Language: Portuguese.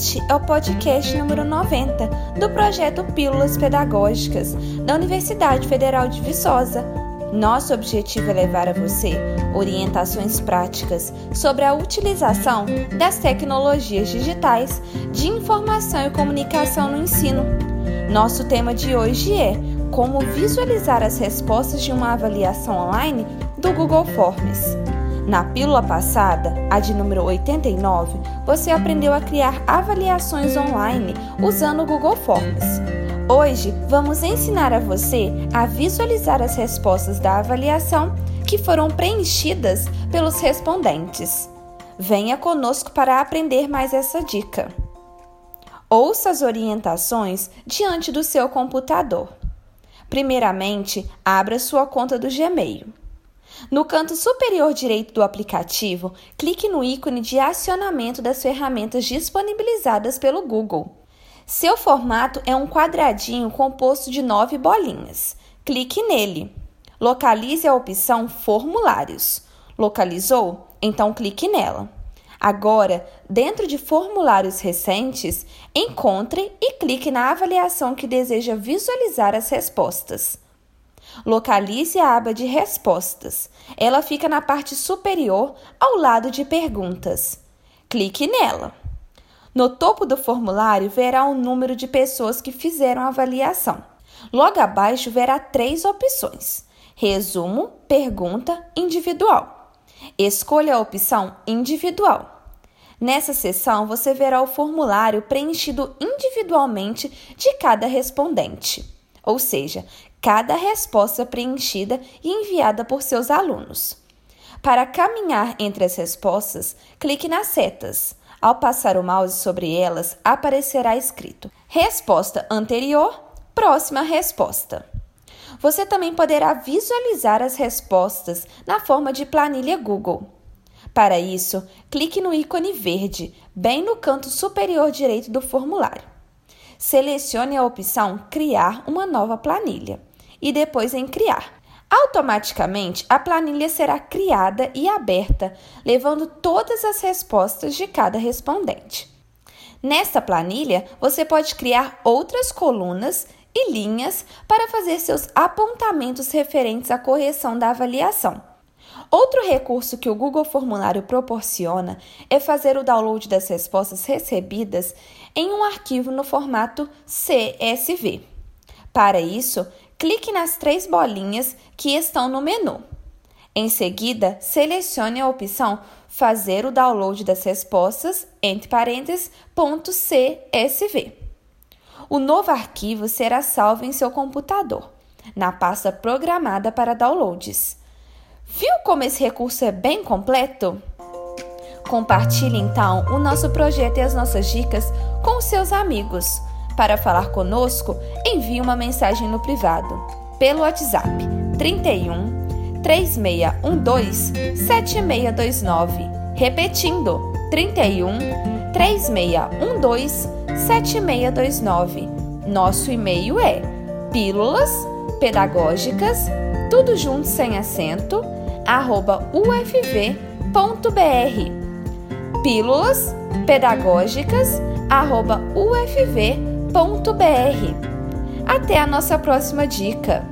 Este é o podcast número 90 do projeto Pílulas Pedagógicas da Universidade Federal de Viçosa. Nosso objetivo é levar a você orientações práticas sobre a utilização das tecnologias digitais de informação e comunicação no ensino. Nosso tema de hoje é como visualizar as respostas de uma avaliação online do Google Forms. Na pílula passada, a de número 89, você aprendeu a criar avaliações online usando o Google Forms. Hoje, vamos ensinar a você a visualizar as respostas da avaliação que foram preenchidas pelos respondentes. Venha conosco para aprender mais essa dica. Ouça as orientações diante do seu computador. Primeiramente, abra sua conta do Gmail. No canto superior direito do aplicativo, clique no ícone de acionamento das ferramentas disponibilizadas pelo Google. Seu formato é um quadradinho composto de nove bolinhas. Clique nele. Localize a opção Formulários. Localizou? Então clique nela. Agora, dentro de formulários recentes, encontre e clique na avaliação que deseja visualizar as respostas. Localize a aba de Respostas. Ela fica na parte superior, ao lado de Perguntas. Clique nela. No topo do formulário verá o número de pessoas que fizeram a avaliação. Logo abaixo verá três opções: Resumo, Pergunta, Individual. Escolha a opção Individual. Nessa seção, você verá o formulário preenchido individualmente de cada respondente, ou seja, cada resposta preenchida e enviada por seus alunos. Para caminhar entre as respostas, clique nas setas. Ao passar o mouse sobre elas, aparecerá escrito Resposta anterior, próxima resposta. Você também poderá visualizar as respostas na forma de planilha Google. Para isso, clique no ícone verde, bem no canto superior direito do formulário. Selecione a opção Criar uma nova planilha e depois em Criar. Automaticamente, a planilha será criada e aberta, levando todas as respostas de cada respondente. Nesta planilha, você pode criar outras colunas e linhas para fazer seus apontamentos referentes à correção da avaliação. Outro recurso que o Google Formulário proporciona é fazer o download das respostas recebidas em um arquivo no formato CSV. Para isso, clique nas três bolinhas que estão no menu. Em seguida, selecione a opção Fazer o download das respostas, entre parênteses, .csv. O novo arquivo será salvo em seu computador, na pasta programada para downloads. Viu como esse recurso é bem completo? Compartilhe então o nosso projeto e as nossas dicas com os seus amigos. Para falar conosco, envie uma mensagem no privado pelo WhatsApp 31 3612 7629. Repetindo, 31 3612 7629. Nosso e-mail é pílulas pedagógicas, tudo junto sem acento, ufv.br. Pílulas pedagógicas, ufv.br. Até a nossa próxima dica!